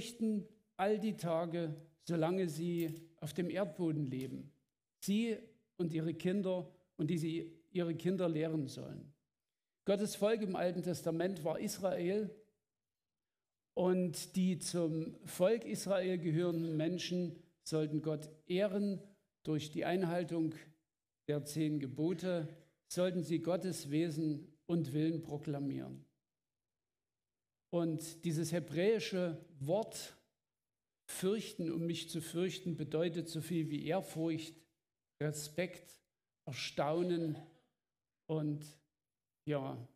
fürchten all die Tage, solange sie auf dem Erdboden leben. Sie und ihre Kinder und die sie ihre Kinder lehren sollen. Gottes Volk im Alten Testament war Israel und die zum Volk Israel gehörenden Menschen sollten Gott ehren durch die Einhaltung der zehn Gebote, sollten sie Gottes Wesen und Willen proklamieren. Und dieses hebräische Wort fürchten, um mich zu fürchten, bedeutet so viel wie Ehrfurcht, Respekt, Erstaunen und ja, ein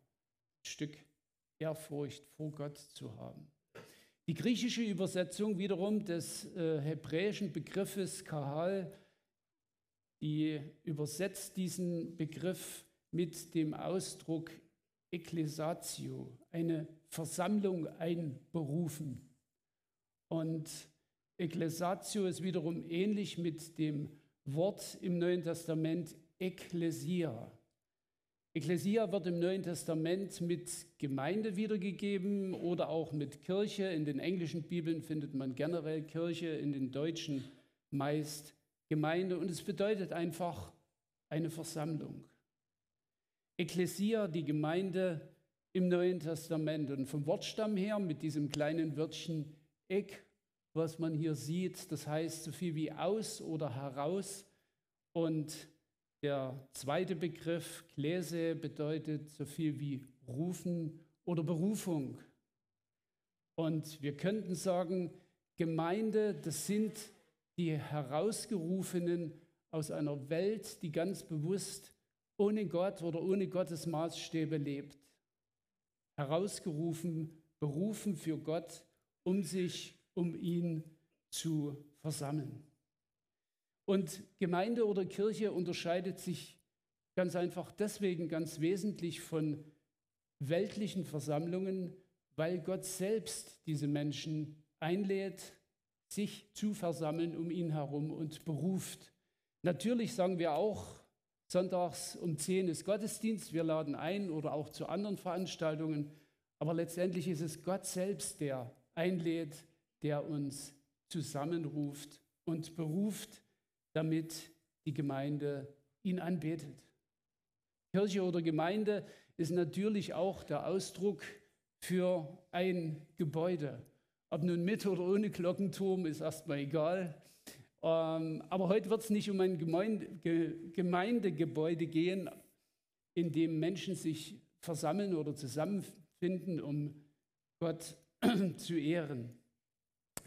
Stück Ehrfurcht vor Gott zu haben. Die griechische Übersetzung wiederum des äh, hebräischen Begriffes Kahal, die übersetzt diesen Begriff mit dem Ausdruck Ecclesatio, eine Versammlung einberufen. Und Ecclesatio ist wiederum ähnlich mit dem Wort im Neuen Testament Ekklesia. Ekklesia wird im Neuen Testament mit Gemeinde wiedergegeben oder auch mit Kirche. In den englischen Bibeln findet man generell Kirche, in den deutschen meist Gemeinde. Und es bedeutet einfach eine Versammlung. Ekklesia, die Gemeinde im Neuen Testament. Und vom Wortstamm her mit diesem kleinen Wörtchen Ek, was man hier sieht, das heißt so viel wie aus oder heraus. Und der zweite Begriff, Gläse, bedeutet so viel wie rufen oder Berufung. Und wir könnten sagen, Gemeinde, das sind die Herausgerufenen aus einer Welt, die ganz bewusst ohne Gott oder ohne Gottes Maßstäbe lebt. Herausgerufen, berufen für Gott, um sich um ihn zu versammeln. Und Gemeinde oder Kirche unterscheidet sich ganz einfach deswegen ganz wesentlich von weltlichen Versammlungen, weil Gott selbst diese Menschen einlädt, sich zu versammeln um ihn herum und beruft. Natürlich sagen wir auch, sonntags um 10 ist Gottesdienst, wir laden ein oder auch zu anderen Veranstaltungen, aber letztendlich ist es Gott selbst, der einlädt, der uns zusammenruft und beruft damit die Gemeinde ihn anbetet. Kirche oder Gemeinde ist natürlich auch der Ausdruck für ein Gebäude. Ob nun mit oder ohne Glockenturm ist erstmal egal. Ähm, aber heute wird es nicht um ein Gemeindegebäude gehen, in dem Menschen sich versammeln oder zusammenfinden, um Gott zu ehren,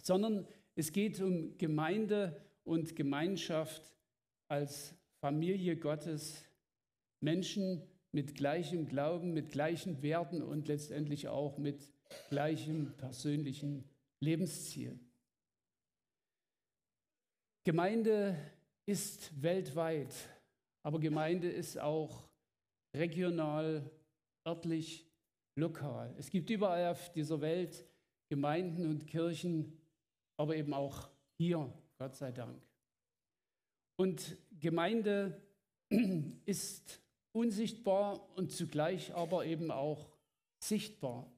sondern es geht um Gemeinde und Gemeinschaft als Familie Gottes, Menschen mit gleichem Glauben, mit gleichen Werten und letztendlich auch mit gleichem persönlichen Lebensziel. Gemeinde ist weltweit, aber Gemeinde ist auch regional, örtlich, lokal. Es gibt überall auf dieser Welt Gemeinden und Kirchen, aber eben auch hier Gott sei Dank. Und Gemeinde ist unsichtbar und zugleich aber eben auch sichtbar.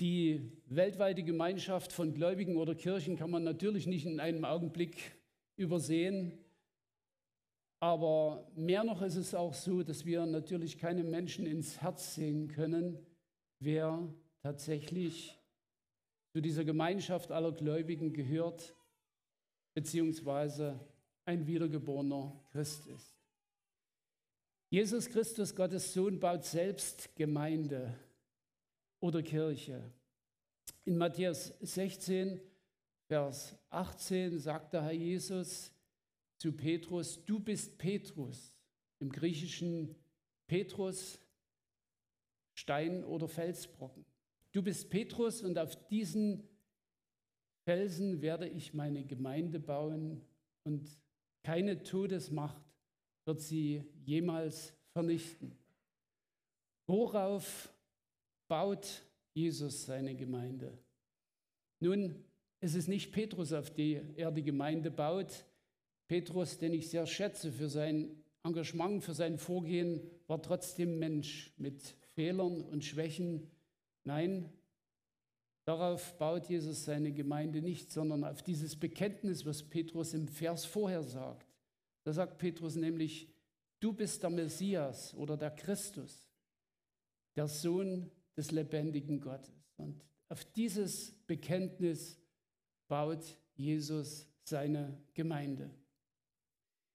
Die weltweite Gemeinschaft von Gläubigen oder Kirchen kann man natürlich nicht in einem Augenblick übersehen. Aber mehr noch ist es auch so, dass wir natürlich keinem Menschen ins Herz sehen können, wer tatsächlich zu dieser Gemeinschaft aller Gläubigen gehört beziehungsweise ein wiedergeborener Christ ist. Jesus Christus, Gottes Sohn, baut selbst Gemeinde oder Kirche. In Matthäus 16, Vers 18 sagt der Herr Jesus zu Petrus, du bist Petrus, im griechischen Petrus, Stein oder Felsbrocken. Du bist Petrus und auf diesen Felsen werde ich meine Gemeinde bauen und keine Todesmacht wird sie jemals vernichten. Worauf baut Jesus seine Gemeinde? Nun, es ist nicht Petrus, auf die er die Gemeinde baut. Petrus, den ich sehr schätze für sein Engagement, für sein Vorgehen, war trotzdem Mensch mit Fehlern und Schwächen. Nein, Darauf baut Jesus seine Gemeinde nicht, sondern auf dieses Bekenntnis, was Petrus im Vers vorher sagt. Da sagt Petrus nämlich, du bist der Messias oder der Christus, der Sohn des lebendigen Gottes. Und auf dieses Bekenntnis baut Jesus seine Gemeinde.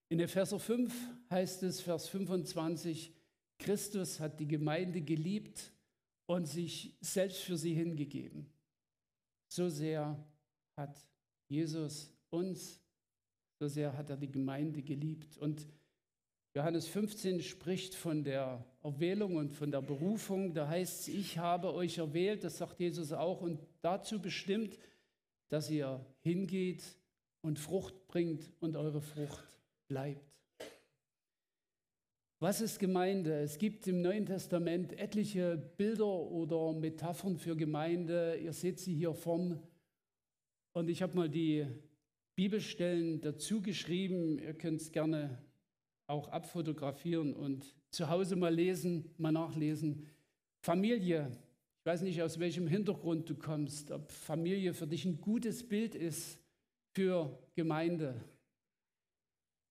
In Epheser 5 heißt es, Vers 25, Christus hat die Gemeinde geliebt und sich selbst für sie hingegeben. So sehr hat Jesus uns, so sehr hat er die Gemeinde geliebt. Und Johannes 15 spricht von der Erwählung und von der Berufung. Da heißt es, ich habe euch erwählt, das sagt Jesus auch, und dazu bestimmt, dass ihr hingeht und Frucht bringt und eure Frucht bleibt. Was ist Gemeinde? Es gibt im Neuen Testament etliche Bilder oder Metaphern für Gemeinde. Ihr seht sie hier vorn. Und ich habe mal die Bibelstellen dazu geschrieben. Ihr könnt es gerne auch abfotografieren und zu Hause mal lesen, mal nachlesen. Familie. Ich weiß nicht, aus welchem Hintergrund du kommst, ob Familie für dich ein gutes Bild ist für Gemeinde.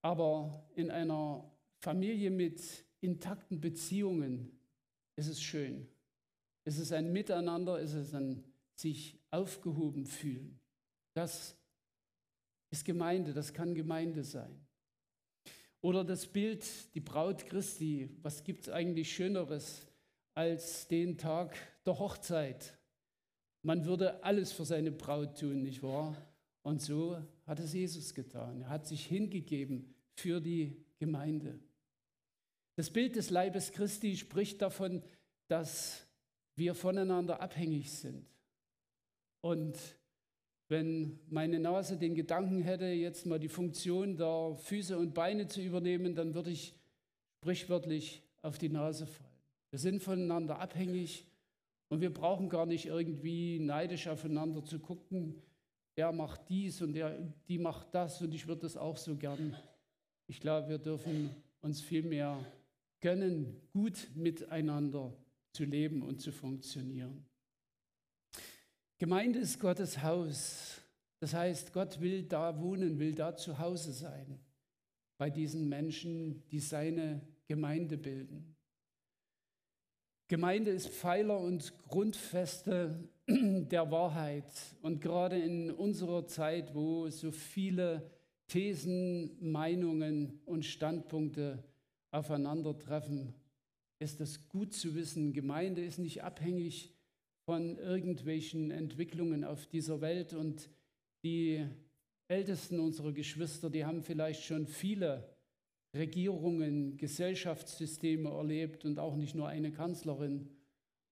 Aber in einer Familie mit intakten Beziehungen ist es schön. Es ist ein Miteinander, es ist ein sich aufgehoben fühlen. Das ist Gemeinde, das kann Gemeinde sein. Oder das Bild, die Braut Christi, was gibt es eigentlich Schöneres als den Tag der Hochzeit? Man würde alles für seine Braut tun, nicht wahr? Und so hat es Jesus getan. Er hat sich hingegeben für die Gemeinde. Das Bild des Leibes Christi spricht davon, dass wir voneinander abhängig sind. Und wenn meine Nase den Gedanken hätte, jetzt mal die Funktion der Füße und Beine zu übernehmen, dann würde ich sprichwörtlich auf die Nase fallen. Wir sind voneinander abhängig und wir brauchen gar nicht irgendwie neidisch aufeinander zu gucken. Der macht dies und der, die macht das und ich würde das auch so gern. Ich glaube, wir dürfen uns vielmehr gönnen, gut miteinander zu leben und zu funktionieren. Gemeinde ist Gottes Haus. Das heißt, Gott will da wohnen, will da zu Hause sein, bei diesen Menschen, die seine Gemeinde bilden. Gemeinde ist Pfeiler und Grundfeste der Wahrheit. Und gerade in unserer Zeit, wo so viele Thesen, Meinungen und Standpunkte aufeinandertreffen, ist es gut zu wissen, Gemeinde ist nicht abhängig von irgendwelchen Entwicklungen auf dieser Welt und die Ältesten unserer Geschwister, die haben vielleicht schon viele Regierungen, Gesellschaftssysteme erlebt und auch nicht nur eine Kanzlerin.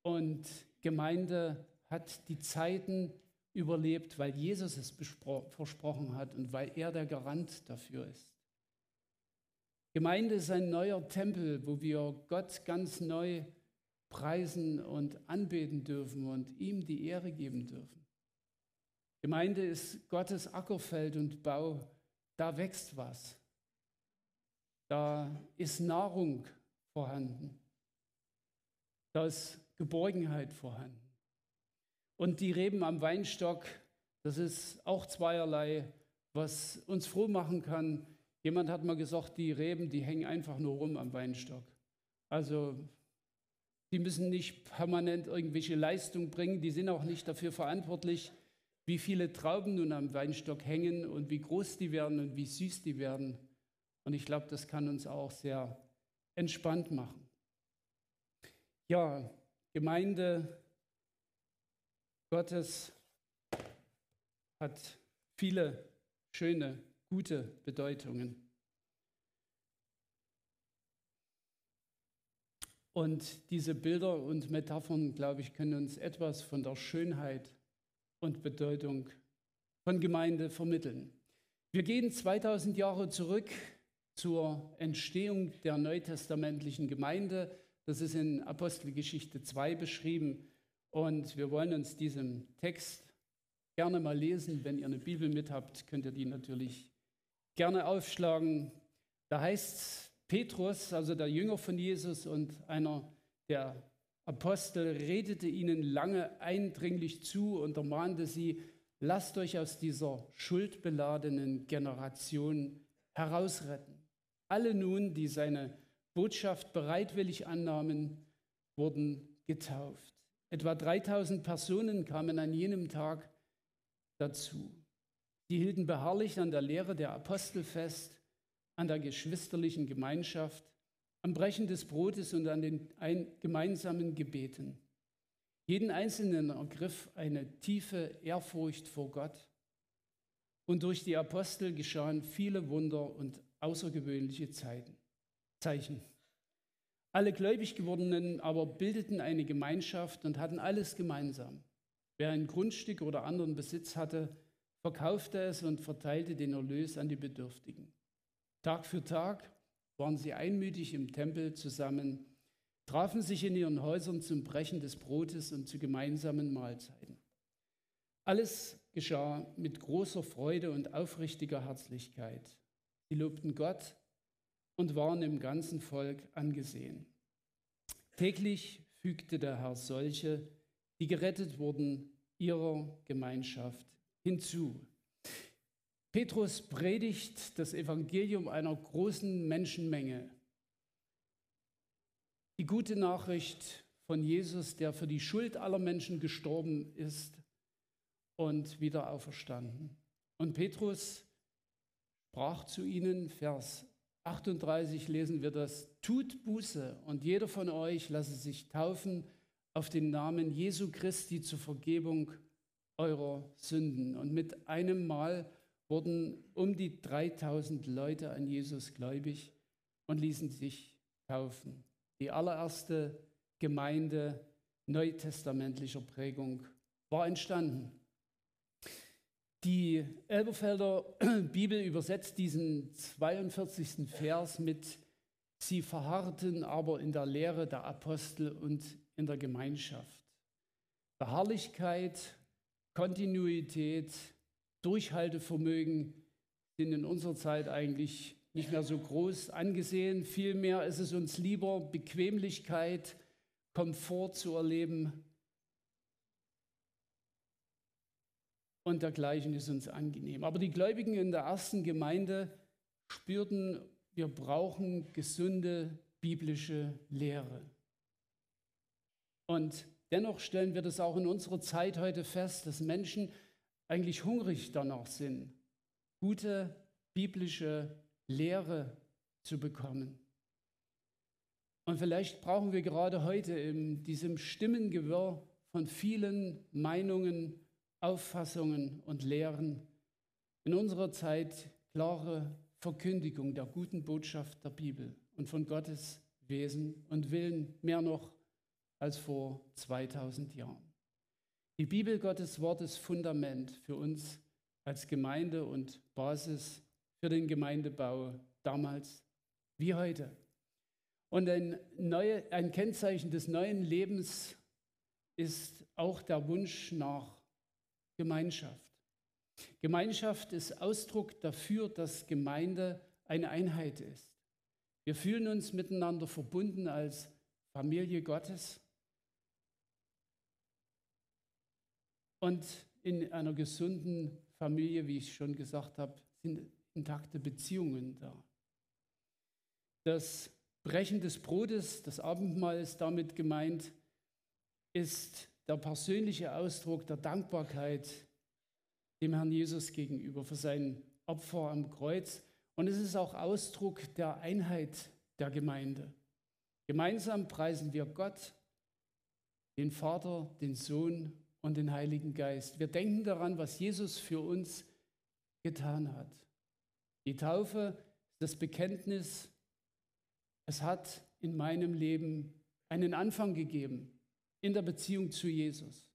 Und Gemeinde hat die Zeiten überlebt, weil Jesus es versprochen hat und weil er der Garant dafür ist. Gemeinde ist ein neuer Tempel, wo wir Gott ganz neu preisen und anbeten dürfen und ihm die Ehre geben dürfen. Gemeinde ist Gottes Ackerfeld und Bau. Da wächst was. Da ist Nahrung vorhanden. Da ist Geborgenheit vorhanden. Und die Reben am Weinstock, das ist auch zweierlei, was uns froh machen kann. Jemand hat mal gesagt, die Reben, die hängen einfach nur rum am Weinstock. Also die müssen nicht permanent irgendwelche Leistung bringen, die sind auch nicht dafür verantwortlich, wie viele Trauben nun am Weinstock hängen und wie groß die werden und wie süß die werden. Und ich glaube, das kann uns auch sehr entspannt machen. Ja, Gemeinde Gottes hat viele schöne, gute Bedeutungen. Und diese Bilder und Metaphern, glaube ich, können uns etwas von der Schönheit und Bedeutung von Gemeinde vermitteln. Wir gehen 2000 Jahre zurück zur Entstehung der neutestamentlichen Gemeinde. Das ist in Apostelgeschichte 2 beschrieben. Und wir wollen uns diesen Text gerne mal lesen. Wenn ihr eine Bibel mit habt, könnt ihr die natürlich gerne aufschlagen. Da heißt Petrus, also der Jünger von Jesus und einer der Apostel redete ihnen lange eindringlich zu und ermahnte sie, lasst euch aus dieser schuldbeladenen Generation herausretten. Alle nun, die seine Botschaft bereitwillig annahmen, wurden getauft. Etwa 3000 Personen kamen an jenem Tag dazu. Die hielten beharrlich an der Lehre der Apostel fest, an der geschwisterlichen Gemeinschaft, am Brechen des Brotes und an den gemeinsamen Gebeten. Jeden Einzelnen ergriff eine tiefe Ehrfurcht vor Gott. Und durch die Apostel geschahen viele Wunder und außergewöhnliche Zeichen. Alle gläubig gewordenen aber bildeten eine Gemeinschaft und hatten alles gemeinsam. Wer ein Grundstück oder anderen Besitz hatte, verkaufte es und verteilte den Erlös an die Bedürftigen. Tag für Tag waren sie einmütig im Tempel zusammen, trafen sich in ihren Häusern zum Brechen des Brotes und zu gemeinsamen Mahlzeiten. Alles geschah mit großer Freude und aufrichtiger Herzlichkeit. Sie lobten Gott und waren im ganzen Volk angesehen. Täglich fügte der Herr solche, die gerettet wurden, ihrer Gemeinschaft hinzu. Petrus predigt das Evangelium einer großen Menschenmenge. Die gute Nachricht von Jesus, der für die Schuld aller Menschen gestorben ist und wieder auferstanden. Und Petrus sprach zu ihnen, Vers 38 lesen wir das, tut Buße und jeder von euch lasse sich taufen auf den Namen Jesu Christi zur Vergebung eurer Sünden. Und mit einem Mal wurden um die 3000 Leute an Jesus gläubig und ließen sich taufen. Die allererste Gemeinde neutestamentlicher Prägung war entstanden. Die Elberfelder Bibel übersetzt diesen 42. Vers mit Sie verharrten aber in der Lehre der Apostel und in der Gemeinschaft. Beharrlichkeit, Kontinuität, Durchhaltevermögen sind in unserer Zeit eigentlich nicht mehr so groß angesehen. Vielmehr ist es uns lieber, Bequemlichkeit, Komfort zu erleben. Und dergleichen ist uns angenehm. Aber die Gläubigen in der ersten Gemeinde spürten, wir brauchen gesunde biblische Lehre. Und dennoch stellen wir das auch in unserer Zeit heute fest, dass Menschen eigentlich hungrig danach sind, gute biblische Lehre zu bekommen. Und vielleicht brauchen wir gerade heute in diesem Stimmengewirr von vielen Meinungen, Auffassungen und Lehren in unserer Zeit klare Verkündigung der guten Botschaft der Bibel und von Gottes Wesen und Willen mehr noch als vor 2000 Jahren. Die Bibel Gottes Wort ist Fundament für uns als Gemeinde und Basis für den Gemeindebau damals wie heute. Und ein, neue, ein Kennzeichen des neuen Lebens ist auch der Wunsch nach Gemeinschaft. Gemeinschaft ist Ausdruck dafür, dass Gemeinde eine Einheit ist. Wir fühlen uns miteinander verbunden als Familie Gottes. Und in einer gesunden Familie, wie ich schon gesagt habe, sind intakte Beziehungen da. Das Brechen des Brotes, das Abendmahl ist damit gemeint, ist der persönliche Ausdruck der Dankbarkeit dem Herrn Jesus gegenüber für sein Opfer am Kreuz. Und es ist auch Ausdruck der Einheit der Gemeinde. Gemeinsam preisen wir Gott, den Vater, den Sohn und den Heiligen Geist. Wir denken daran, was Jesus für uns getan hat. Die Taufe das Bekenntnis, es hat in meinem Leben einen Anfang gegeben in der Beziehung zu Jesus.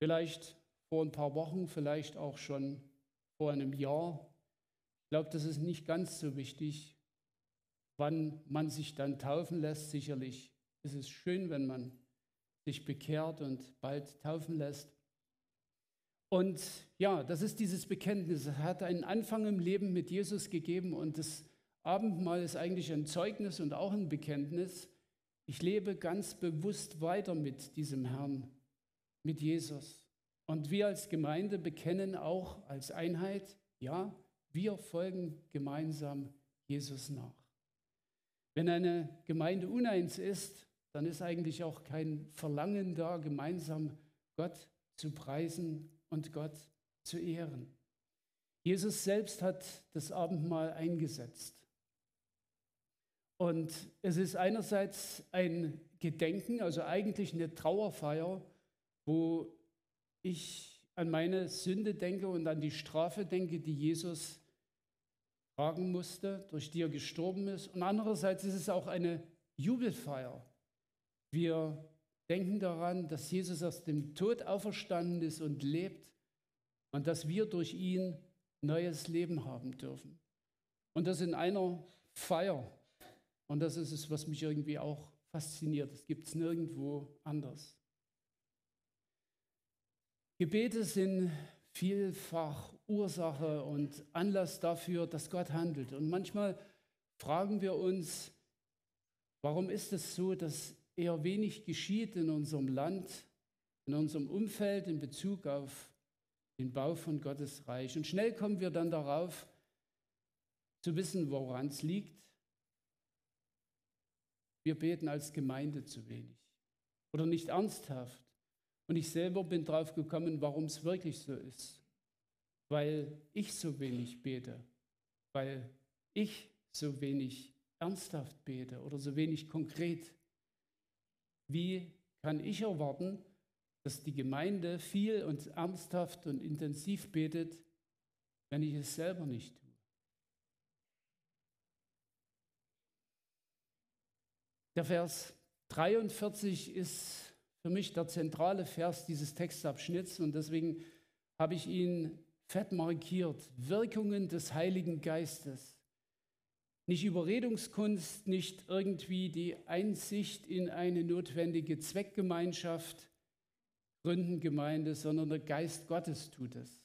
Vielleicht vor ein paar Wochen, vielleicht auch schon vor einem Jahr. Ich glaube, das ist nicht ganz so wichtig, wann man sich dann taufen lässt. Sicherlich ist es schön, wenn man sich bekehrt und bald taufen lässt. Und ja, das ist dieses Bekenntnis. Es hat einen Anfang im Leben mit Jesus gegeben und das Abendmahl ist eigentlich ein Zeugnis und auch ein Bekenntnis. Ich lebe ganz bewusst weiter mit diesem Herrn, mit Jesus. Und wir als Gemeinde bekennen auch als Einheit, ja, wir folgen gemeinsam Jesus nach. Wenn eine Gemeinde uneins ist, dann ist eigentlich auch kein Verlangen da, gemeinsam Gott zu preisen und Gott zu ehren. Jesus selbst hat das Abendmahl eingesetzt. Und es ist einerseits ein Gedenken, also eigentlich eine Trauerfeier, wo ich an meine Sünde denke und an die Strafe denke, die Jesus tragen musste, durch die er gestorben ist. Und andererseits ist es auch eine Jubelfeier. Wir denken daran, dass Jesus aus dem Tod auferstanden ist und lebt und dass wir durch ihn neues Leben haben dürfen. Und das in einer Feier. Und das ist es, was mich irgendwie auch fasziniert. Das gibt es nirgendwo anders. Gebete sind vielfach Ursache und Anlass dafür, dass Gott handelt. Und manchmal fragen wir uns, warum ist es so, dass eher wenig geschieht in unserem Land, in unserem Umfeld in Bezug auf den Bau von Gottes Reich. Und schnell kommen wir dann darauf, zu wissen, woran es liegt. Wir beten als Gemeinde zu wenig oder nicht ernsthaft. Und ich selber bin drauf gekommen, warum es wirklich so ist. Weil ich so wenig bete, weil ich so wenig ernsthaft bete oder so wenig konkret. Wie kann ich erwarten, dass die Gemeinde viel und ernsthaft und intensiv betet, wenn ich es selber nicht tue? Der Vers 43 ist für mich der zentrale Vers dieses Textabschnitts und deswegen habe ich ihn fett markiert. Wirkungen des Heiligen Geistes. Nicht Überredungskunst, nicht irgendwie die Einsicht in eine notwendige Zweckgemeinschaft, Gründengemeinde, sondern der Geist Gottes tut es.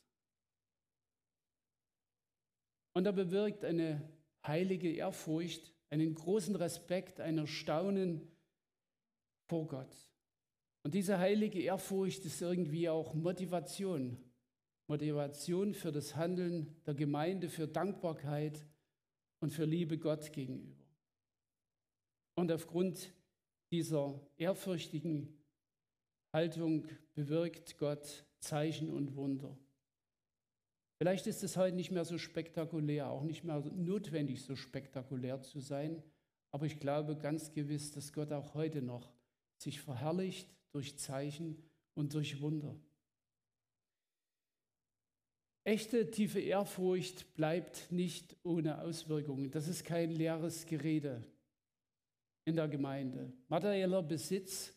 Und er bewirkt eine heilige Ehrfurcht, einen großen Respekt, ein Erstaunen vor Gott. Und diese heilige Ehrfurcht ist irgendwie auch Motivation. Motivation für das Handeln der Gemeinde, für Dankbarkeit und für Liebe Gott gegenüber. Und aufgrund dieser ehrfürchtigen Haltung bewirkt Gott Zeichen und Wunder. Vielleicht ist es heute nicht mehr so spektakulär, auch nicht mehr notwendig, so spektakulär zu sein, aber ich glaube ganz gewiss, dass Gott auch heute noch sich verherrlicht durch Zeichen und durch Wunder. Echte tiefe Ehrfurcht bleibt nicht ohne Auswirkungen. Das ist kein leeres Gerede in der Gemeinde. Materieller Besitz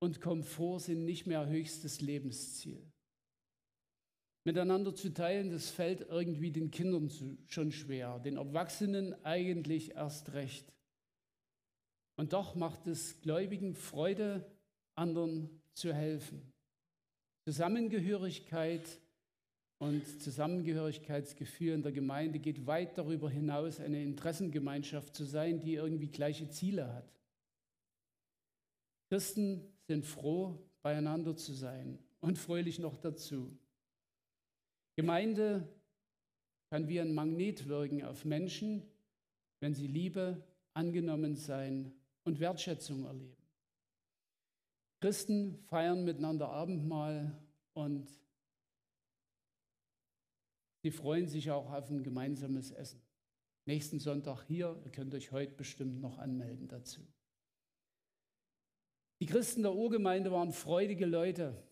und Komfort sind nicht mehr höchstes Lebensziel. Miteinander zu teilen, das fällt irgendwie den Kindern schon schwer, den Erwachsenen eigentlich erst recht. Und doch macht es Gläubigen Freude, anderen zu helfen. Zusammengehörigkeit und Zusammengehörigkeitsgefühl in der Gemeinde geht weit darüber hinaus, eine Interessengemeinschaft zu sein, die irgendwie gleiche Ziele hat. Christen sind froh, beieinander zu sein und fröhlich noch dazu. Gemeinde kann wie ein Magnet wirken auf Menschen, wenn sie Liebe, angenommen sein und Wertschätzung erleben. Christen feiern miteinander Abendmahl und sie freuen sich auch auf ein gemeinsames Essen. Nächsten Sonntag hier, ihr könnt euch heute bestimmt noch anmelden dazu. Die Christen der Urgemeinde waren freudige Leute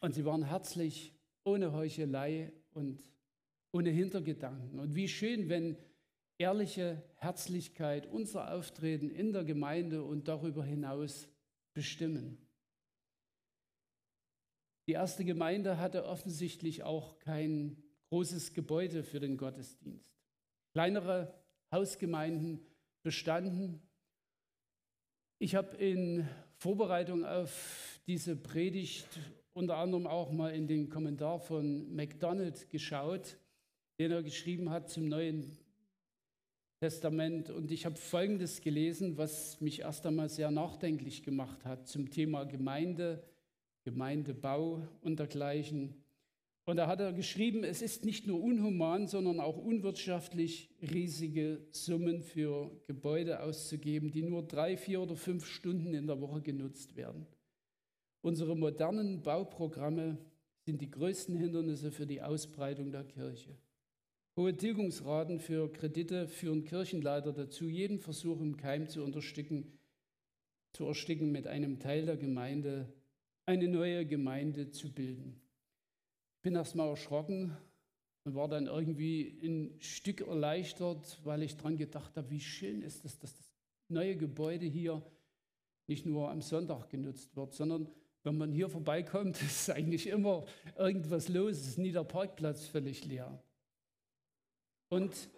und sie waren herzlich, ohne Heuchelei und ohne Hintergedanken. Und wie schön, wenn ehrliche Herzlichkeit unser Auftreten in der Gemeinde und darüber hinaus bestimmen. Die erste Gemeinde hatte offensichtlich auch kein großes Gebäude für den Gottesdienst. Kleinere Hausgemeinden bestanden. Ich habe in Vorbereitung auf diese Predigt unter anderem auch mal in den Kommentar von MacDonald geschaut, den er geschrieben hat zum Neuen Testament und ich habe Folgendes gelesen, was mich erst einmal sehr nachdenklich gemacht hat zum Thema Gemeinde, Gemeindebau und dergleichen. Und da hat er geschrieben, es ist nicht nur unhuman, sondern auch unwirtschaftlich, riesige Summen für Gebäude auszugeben, die nur drei, vier oder fünf Stunden in der Woche genutzt werden. Unsere modernen Bauprogramme sind die größten Hindernisse für die Ausbreitung der Kirche. Hohe Tilgungsraten für Kredite führen Kirchenleiter dazu, jeden Versuch im Keim zu untersticken, zu ersticken, mit einem Teil der Gemeinde eine neue Gemeinde zu bilden. Bin erst mal erschrocken und war dann irgendwie ein Stück erleichtert, weil ich daran gedacht habe, wie schön ist es, dass das neue Gebäude hier nicht nur am Sonntag genutzt wird, sondern wenn man hier vorbeikommt, ist eigentlich immer irgendwas los, ist nie der Parkplatz völlig leer. Und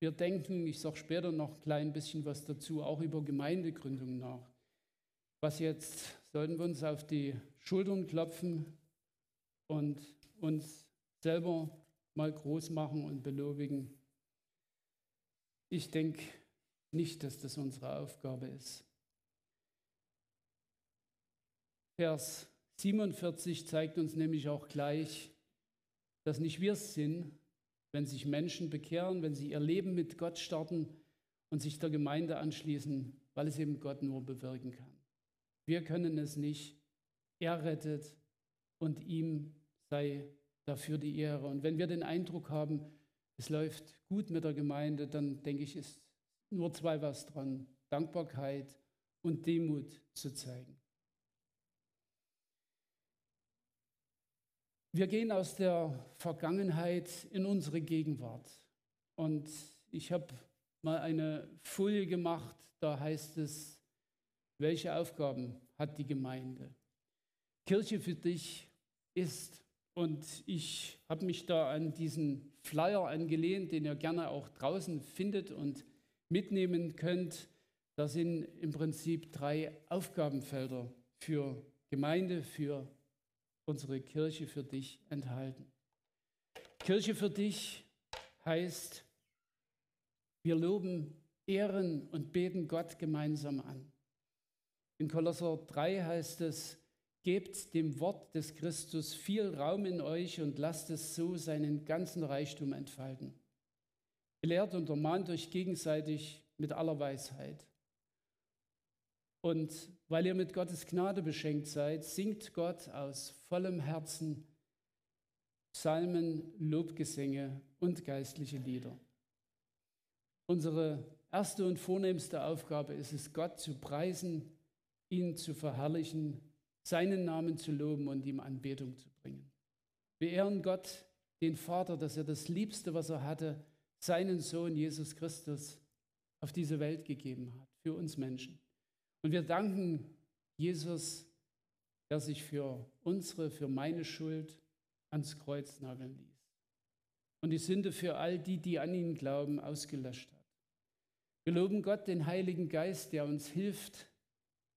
wir denken, ich sage später noch ein klein bisschen was dazu, auch über Gemeindegründung nach. Was jetzt sollten wir uns auf die Schultern klopfen und uns selber mal groß machen und belobigen? Ich denke nicht, dass das unsere Aufgabe ist. Vers 47 zeigt uns nämlich auch gleich, dass nicht wir es sind, wenn sich Menschen bekehren, wenn sie ihr Leben mit Gott starten und sich der Gemeinde anschließen, weil es eben Gott nur bewirken kann. Wir können es nicht. Er rettet und ihm sei dafür die Ehre. Und wenn wir den Eindruck haben, es läuft gut mit der Gemeinde, dann denke ich, ist nur zwei was dran. Dankbarkeit und Demut zu zeigen. Wir gehen aus der Vergangenheit in unsere Gegenwart. Und ich habe mal eine Folie gemacht, da heißt es, welche Aufgaben hat die Gemeinde? Kirche für dich ist, und ich habe mich da an diesen Flyer angelehnt, den ihr gerne auch draußen findet und mitnehmen könnt. Da sind im Prinzip drei Aufgabenfelder für Gemeinde, für unsere Kirche für dich enthalten. Kirche für dich heißt, wir loben, ehren und beten Gott gemeinsam an. In Kolosser 3 heißt es, gebt dem Wort des Christus viel Raum in euch und lasst es so seinen ganzen Reichtum entfalten. Lehrt und ermahnt euch gegenseitig mit aller Weisheit. Und weil ihr mit Gottes Gnade beschenkt seid, singt Gott aus vollem Herzen Psalmen, Lobgesänge und geistliche Lieder. Unsere erste und vornehmste Aufgabe ist es, Gott zu preisen, ihn zu verherrlichen, seinen Namen zu loben und ihm Anbetung zu bringen. Wir ehren Gott, den Vater, dass er das Liebste, was er hatte, seinen Sohn Jesus Christus auf diese Welt gegeben hat, für uns Menschen. Und wir danken Jesus, der sich für unsere, für meine Schuld ans Kreuz nageln ließ und die Sünde für all die, die an ihn glauben, ausgelöscht hat. Wir loben Gott, den Heiligen Geist, der uns hilft,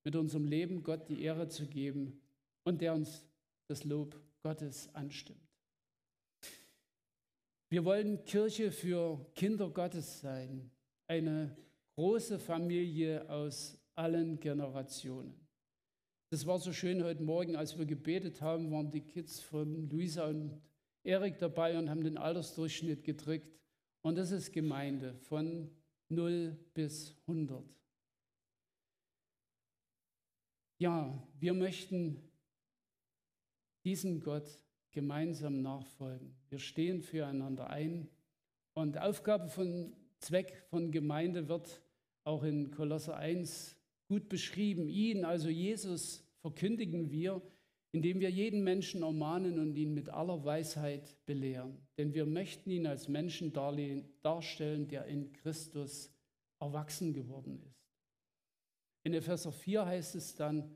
mit unserem Leben Gott die Ehre zu geben und der uns das Lob Gottes anstimmt. Wir wollen Kirche für Kinder Gottes sein, eine große Familie aus allen Generationen. Das war so schön heute Morgen, als wir gebetet haben, waren die Kids von Luisa und Erik dabei und haben den Altersdurchschnitt gedrückt. Und das ist Gemeinde von 0 bis 100. Ja, wir möchten diesem Gott gemeinsam nachfolgen. Wir stehen füreinander ein. Und Aufgabe von Zweck von Gemeinde wird auch in Kolosser 1 gut beschrieben. Ihn, also Jesus, verkündigen wir, indem wir jeden Menschen ermahnen und ihn mit aller Weisheit belehren. Denn wir möchten ihn als Menschen darstellen, der in Christus erwachsen geworden ist. In Epheser 4 heißt es dann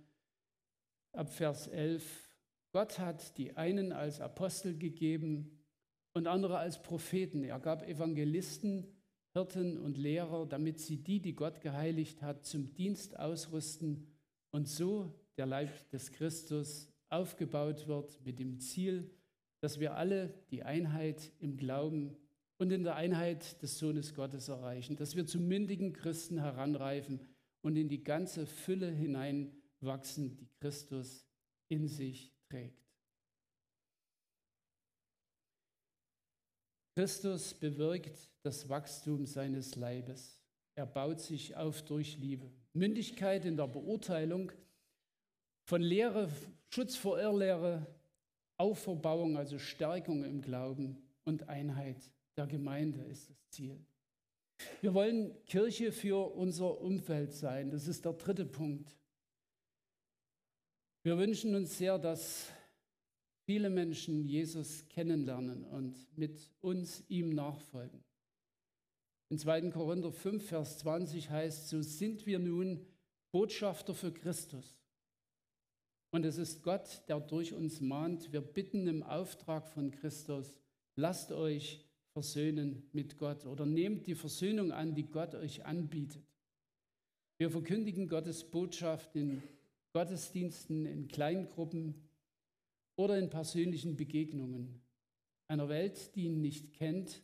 ab Vers 11, Gott hat die einen als Apostel gegeben und andere als Propheten. Er gab Evangelisten, Hirten und Lehrer, damit sie die, die Gott geheiligt hat, zum Dienst ausrüsten und so der Leib des Christus aufgebaut wird mit dem Ziel, dass wir alle die Einheit im Glauben und in der Einheit des Sohnes Gottes erreichen, dass wir zu mündigen Christen heranreifen und in die ganze Fülle hineinwachsen, die Christus in sich trägt. Christus bewirkt das Wachstum seines Leibes. Er baut sich auf durch Liebe. Mündigkeit in der Beurteilung von Lehre, Schutz vor Irrlehre, Auferbauung, also Stärkung im Glauben und Einheit der Gemeinde ist das Ziel. Wir wollen Kirche für unser Umfeld sein. Das ist der dritte Punkt. Wir wünschen uns sehr, dass viele Menschen Jesus kennenlernen und mit uns ihm nachfolgen. In 2. Korinther 5, Vers 20 heißt, so sind wir nun Botschafter für Christus. Und es ist Gott, der durch uns mahnt. Wir bitten im Auftrag von Christus, lasst euch versöhnen mit Gott oder nehmt die Versöhnung an, die Gott euch anbietet. Wir verkündigen Gottes Botschaft in Gottesdiensten, in Kleingruppen oder in persönlichen Begegnungen einer Welt, die ihn nicht kennt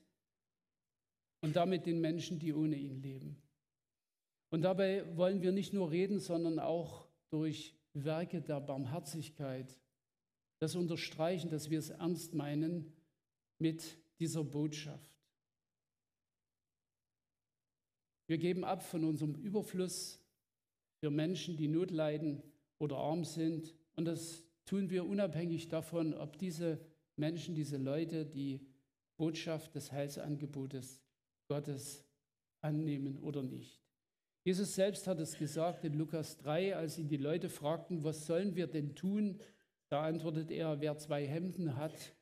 und damit den Menschen, die ohne ihn leben. Und dabei wollen wir nicht nur reden, sondern auch durch Werke der Barmherzigkeit das unterstreichen, dass wir es ernst meinen mit dieser Botschaft. Wir geben ab von unserem Überfluss für Menschen, die Not leiden oder arm sind. Und das tun wir unabhängig davon, ob diese Menschen, diese Leute die Botschaft des Heilsangebotes Gottes annehmen oder nicht. Jesus selbst hat es gesagt in Lukas 3, als ihn die Leute fragten, was sollen wir denn tun? Da antwortet er, wer zwei Hemden hat,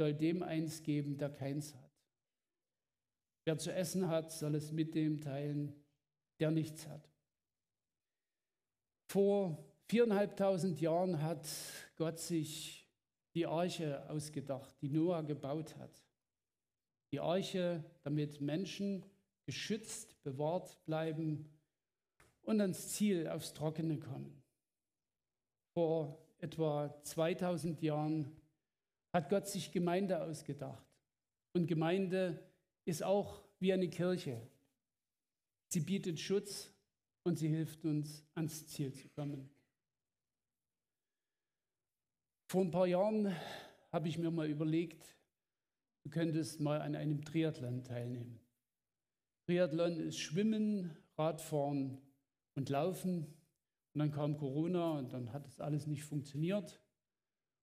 soll dem eins geben, der keins hat. Wer zu essen hat, soll es mit dem teilen, der nichts hat. Vor viereinhalbtausend Jahren hat Gott sich die Arche ausgedacht, die Noah gebaut hat. Die Arche, damit Menschen geschützt, bewahrt bleiben und ans Ziel, aufs Trockene kommen. Vor etwa 2000 Jahren hat Gott sich Gemeinde ausgedacht. Und Gemeinde ist auch wie eine Kirche. Sie bietet Schutz und sie hilft uns ans Ziel zu kommen. Vor ein paar Jahren habe ich mir mal überlegt, du könntest mal an einem Triathlon teilnehmen. Triathlon ist Schwimmen, Radfahren und Laufen. Und dann kam Corona und dann hat das alles nicht funktioniert.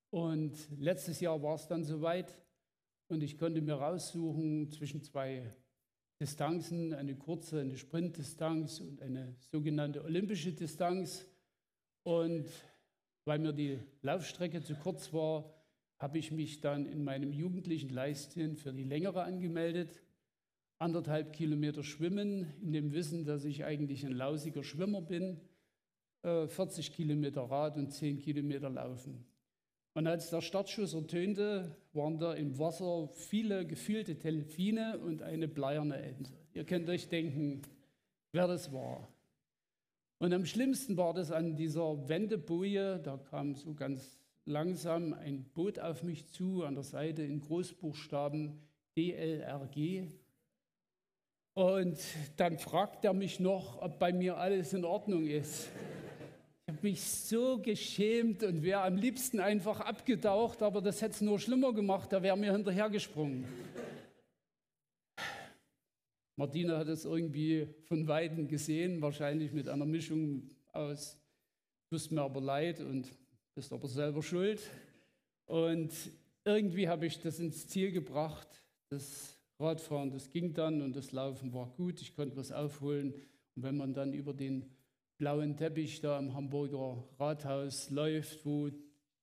Und letztes Jahr war es dann soweit und ich konnte mir raussuchen zwischen zwei Distanzen, eine kurze, eine Sprintdistanz und eine sogenannte olympische Distanz. Und weil mir die Laufstrecke zu kurz war, habe ich mich dann in meinem jugendlichen Leistchen für die längere angemeldet. Anderthalb Kilometer schwimmen, in dem Wissen, dass ich eigentlich ein lausiger Schwimmer bin. 40 äh, Kilometer Rad und 10 Kilometer Laufen. Und als der Startschuss ertönte, waren da im Wasser viele gefühlte Delfine und eine bleierne Ente. Ihr könnt euch denken, wer das war. Und am schlimmsten war das an dieser Wendeboje, da kam so ganz langsam ein Boot auf mich zu, an der Seite in Großbuchstaben DLRG. Und dann fragt er mich noch, ob bei mir alles in Ordnung ist habe mich so geschämt und wäre am liebsten einfach abgetaucht, aber das hätte es nur schlimmer gemacht, da wäre mir hinterhergesprungen. Martina hat es irgendwie von Weitem gesehen, wahrscheinlich mit einer Mischung aus, tust mir aber leid und bist aber selber schuld. Und irgendwie habe ich das ins Ziel gebracht. Das Radfahren, das ging dann und das Laufen war gut. Ich konnte was aufholen. Und wenn man dann über den blauen Teppich da im Hamburger Rathaus läuft, wo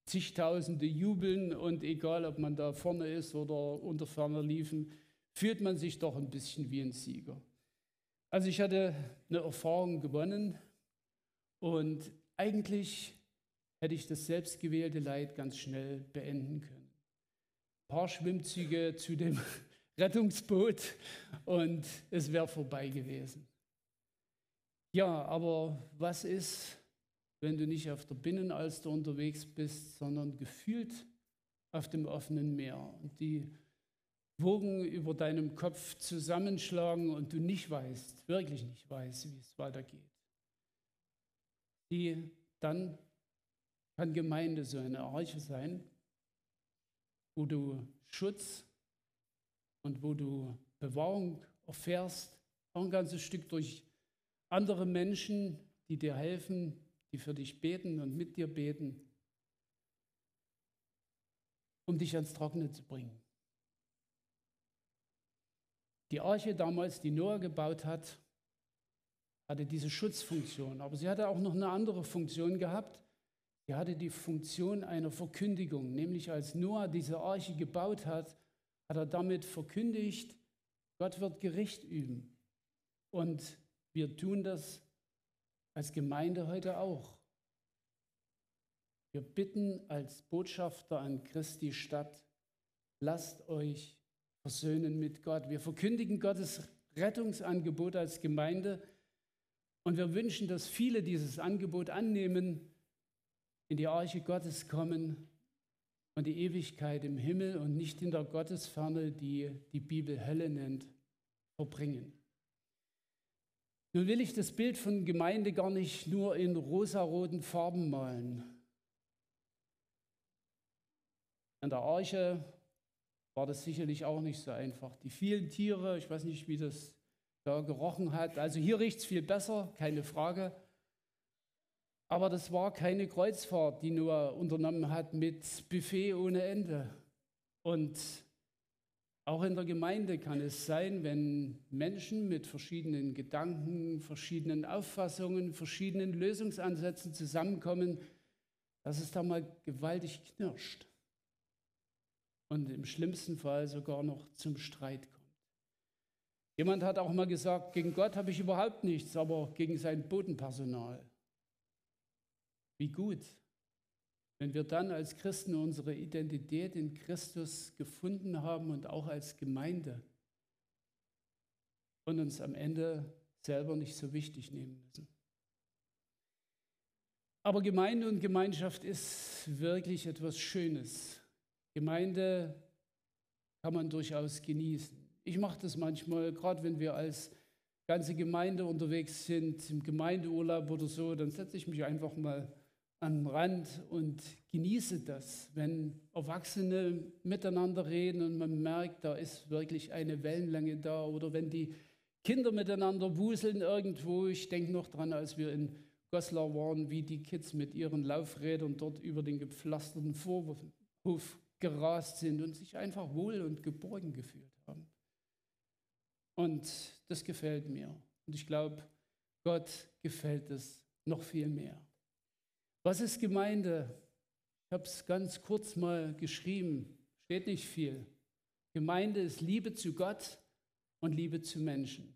zigtausende jubeln und egal, ob man da vorne ist oder unter ferner liefen, fühlt man sich doch ein bisschen wie ein Sieger. Also ich hatte eine Erfahrung gewonnen und eigentlich hätte ich das selbstgewählte Leid ganz schnell beenden können. Ein paar Schwimmzüge zu dem Rettungsboot und es wäre vorbei gewesen. Ja, aber was ist, wenn du nicht auf der Binnenalster unterwegs bist, sondern gefühlt auf dem offenen Meer? Und die Wogen über deinem Kopf zusammenschlagen und du nicht weißt, wirklich nicht weißt, wie es weitergeht. Die dann kann Gemeinde so eine Arche sein, wo du Schutz und wo du Bewahrung erfährst, auch ein ganzes Stück durch andere Menschen, die dir helfen, die für dich beten und mit dir beten, um dich ans Trockene zu bringen. Die Arche damals, die Noah gebaut hat, hatte diese Schutzfunktion, aber sie hatte auch noch eine andere Funktion gehabt. Sie hatte die Funktion einer Verkündigung, nämlich als Noah diese Arche gebaut hat, hat er damit verkündigt, Gott wird Gericht üben. Und wir tun das als Gemeinde heute auch. Wir bitten als Botschafter an Christi Stadt, lasst euch versöhnen mit Gott. Wir verkündigen Gottes Rettungsangebot als Gemeinde und wir wünschen, dass viele dieses Angebot annehmen, in die Arche Gottes kommen und die Ewigkeit im Himmel und nicht in der Gottesferne, die die Bibel Hölle nennt, verbringen. Nun will ich das Bild von Gemeinde gar nicht nur in rosaroten Farben malen. An der Arche war das sicherlich auch nicht so einfach. Die vielen Tiere, ich weiß nicht, wie das da gerochen hat. Also hier riecht es viel besser, keine Frage. Aber das war keine Kreuzfahrt, die Noah unternommen hat mit Buffet ohne Ende. Und auch in der Gemeinde kann es sein, wenn Menschen mit verschiedenen Gedanken, verschiedenen Auffassungen, verschiedenen Lösungsansätzen zusammenkommen, dass es da mal gewaltig knirscht und im schlimmsten Fall sogar noch zum Streit kommt. Jemand hat auch mal gesagt, gegen Gott habe ich überhaupt nichts, aber gegen sein Bodenpersonal. Wie gut, wenn wir dann als Christen unsere Identität in Christus gefunden haben und auch als Gemeinde und uns am Ende selber nicht so wichtig nehmen müssen. Aber Gemeinde und Gemeinschaft ist wirklich etwas Schönes. Gemeinde kann man durchaus genießen. Ich mache das manchmal, gerade wenn wir als ganze Gemeinde unterwegs sind, im Gemeindeurlaub oder so, dann setze ich mich einfach mal den Rand und genieße das, wenn Erwachsene miteinander reden und man merkt, da ist wirklich eine Wellenlänge da oder wenn die Kinder miteinander wuseln irgendwo. Ich denke noch dran, als wir in Goslar waren, wie die Kids mit ihren Laufrädern dort über den gepflasterten Vorhof gerast sind und sich einfach wohl und geborgen gefühlt haben. Und das gefällt mir. Und ich glaube, Gott gefällt es noch viel mehr. Was ist Gemeinde? Ich habe es ganz kurz mal geschrieben, steht nicht viel. Gemeinde ist Liebe zu Gott und Liebe zu Menschen.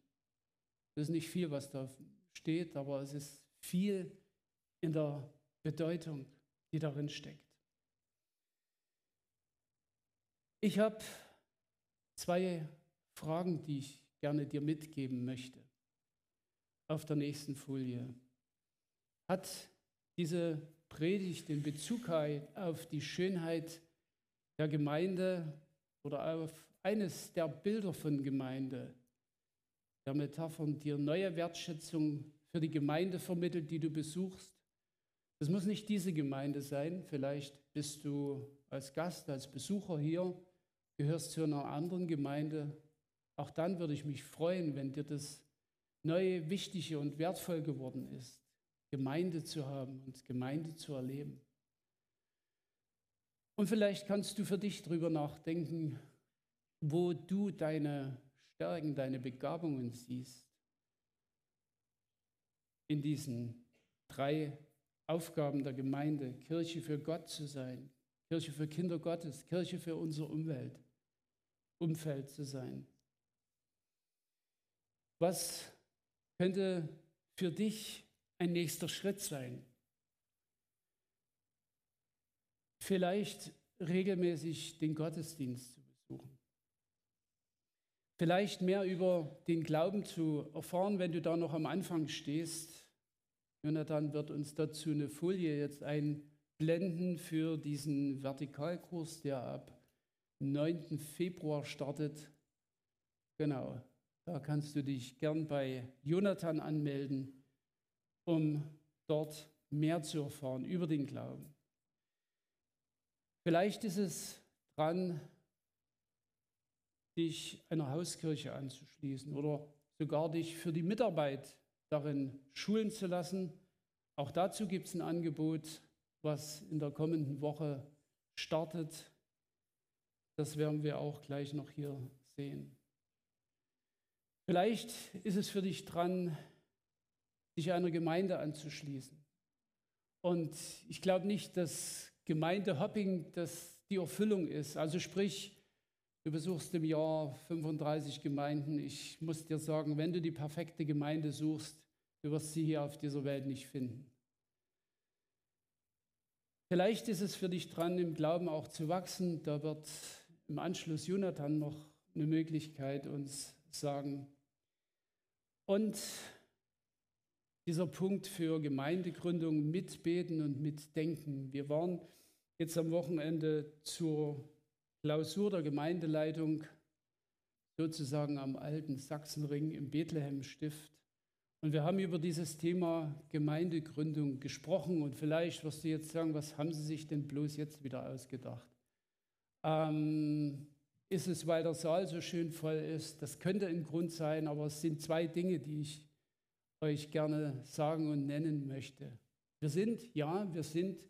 Das ist nicht viel, was da steht, aber es ist viel in der Bedeutung, die darin steckt. Ich habe zwei Fragen, die ich gerne dir mitgeben möchte. Auf der nächsten Folie. Hat diese Predigt in Bezug auf die Schönheit der Gemeinde oder auf eines der Bilder von Gemeinde, der Metaphern dir neue Wertschätzung für die Gemeinde vermittelt, die du besuchst? Es muss nicht diese Gemeinde sein, vielleicht bist du als Gast, als Besucher hier gehörst zu einer anderen Gemeinde, auch dann würde ich mich freuen, wenn dir das Neue Wichtige und wertvoll geworden ist, Gemeinde zu haben und Gemeinde zu erleben. Und vielleicht kannst du für dich darüber nachdenken, wo du deine Stärken, deine Begabungen siehst. In diesen drei Aufgaben der Gemeinde, Kirche für Gott zu sein, Kirche für Kinder Gottes, Kirche für unsere Umwelt. Umfeld zu sein. Was könnte für dich ein nächster Schritt sein? Vielleicht regelmäßig den Gottesdienst zu besuchen. Vielleicht mehr über den Glauben zu erfahren, wenn du da noch am Anfang stehst. Jonathan wird uns dazu eine Folie jetzt einblenden für diesen Vertikalkurs, der ab 9. Februar startet. Genau, da kannst du dich gern bei Jonathan anmelden, um dort mehr zu erfahren über den Glauben. Vielleicht ist es dran, dich einer Hauskirche anzuschließen oder sogar dich für die Mitarbeit darin schulen zu lassen. Auch dazu gibt es ein Angebot, was in der kommenden Woche startet. Das werden wir auch gleich noch hier sehen. Vielleicht ist es für dich dran, dich einer Gemeinde anzuschließen. Und ich glaube nicht, dass Gemeindehopping das die Erfüllung ist. Also sprich, du besuchst im Jahr 35 Gemeinden. Ich muss dir sagen, wenn du die perfekte Gemeinde suchst, du wirst sie hier auf dieser Welt nicht finden. Vielleicht ist es für dich dran, im Glauben auch zu wachsen. Da wird im Anschluss Jonathan noch eine Möglichkeit uns sagen. Und dieser Punkt für Gemeindegründung mitbeten und mitdenken. Wir waren jetzt am Wochenende zur Klausur der Gemeindeleitung sozusagen am alten Sachsenring im Bethlehem-Stift. Und wir haben über dieses Thema Gemeindegründung gesprochen. Und vielleicht wirst du jetzt sagen, was haben Sie sich denn bloß jetzt wieder ausgedacht? Ähm, ist es, weil der Saal so schön voll ist? Das könnte ein Grund sein, aber es sind zwei Dinge, die ich euch gerne sagen und nennen möchte. Wir sind, ja, wir sind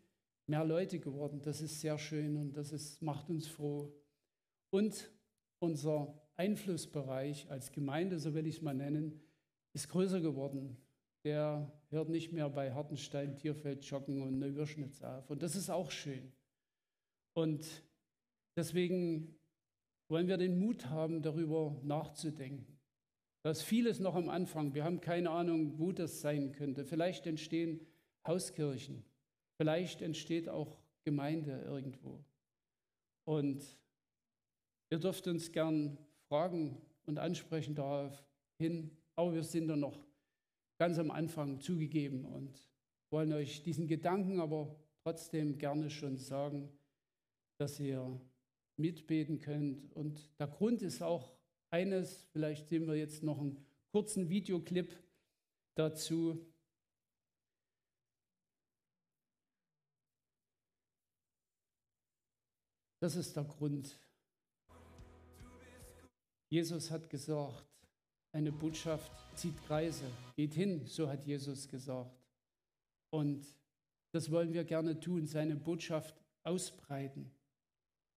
mehr Leute geworden. Das ist sehr schön und das ist, macht uns froh. Und unser Einflussbereich als Gemeinde, so will ich es mal nennen, ist größer geworden. Der hört nicht mehr bei Hartenstein, Tierfeld, Joggen und Neuwürschnitz auf. Und das ist auch schön. Und deswegen wollen wir den Mut haben, darüber nachzudenken. Da ist vieles noch am Anfang. Wir haben keine Ahnung, wo das sein könnte. Vielleicht entstehen Hauskirchen. Vielleicht entsteht auch Gemeinde irgendwo. Und ihr dürft uns gern fragen und ansprechen darauf hin, aber wir sind da noch ganz am Anfang zugegeben und wollen euch diesen Gedanken aber trotzdem gerne schon sagen, dass ihr mitbeten könnt. Und der Grund ist auch eines, vielleicht sehen wir jetzt noch einen kurzen Videoclip dazu. Das ist der Grund. Jesus hat gesagt, eine Botschaft zieht Kreise, geht hin, so hat Jesus gesagt. Und das wollen wir gerne tun, seine Botschaft ausbreiten,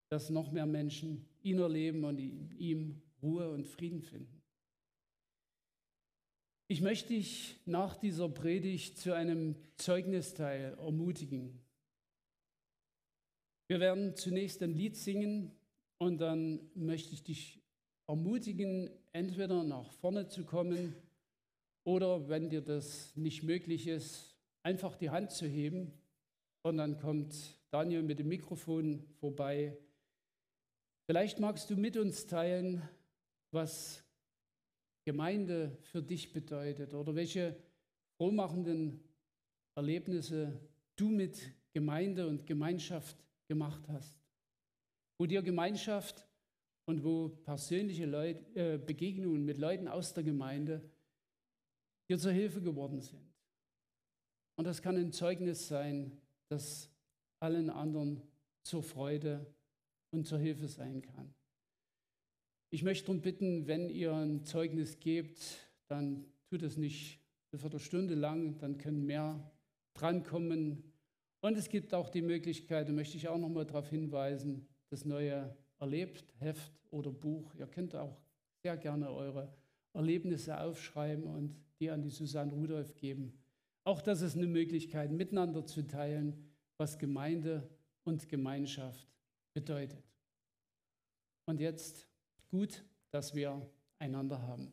dass noch mehr Menschen ihn erleben und ihm Ruhe und Frieden finden. Ich möchte dich nach dieser Predigt zu einem Zeugnisteil ermutigen. Wir werden zunächst ein Lied singen und dann möchte ich dich ermutigen, entweder nach vorne zu kommen oder, wenn dir das nicht möglich ist, einfach die Hand zu heben. Und dann kommt Daniel mit dem Mikrofon vorbei. Vielleicht magst du mit uns teilen, was Gemeinde für dich bedeutet oder welche frohmachenden Erlebnisse du mit Gemeinde und Gemeinschaft gemacht hast, wo dir Gemeinschaft und wo persönliche Leut, äh, Begegnungen mit Leuten aus der Gemeinde dir zur Hilfe geworden sind. Und das kann ein Zeugnis sein, das allen anderen zur Freude und zur Hilfe sein kann. Ich möchte darum bitten, wenn ihr ein Zeugnis gebt, dann tut es nicht eine Viertelstunde lang, dann können mehr drankommen und es gibt auch die Möglichkeit, da möchte ich auch noch mal darauf hinweisen, das neue Erlebt-Heft oder Buch. Ihr könnt auch sehr gerne eure Erlebnisse aufschreiben und die an die Susanne Rudolph geben. Auch das ist eine Möglichkeit, miteinander zu teilen, was Gemeinde und Gemeinschaft bedeutet. Und jetzt gut, dass wir einander haben.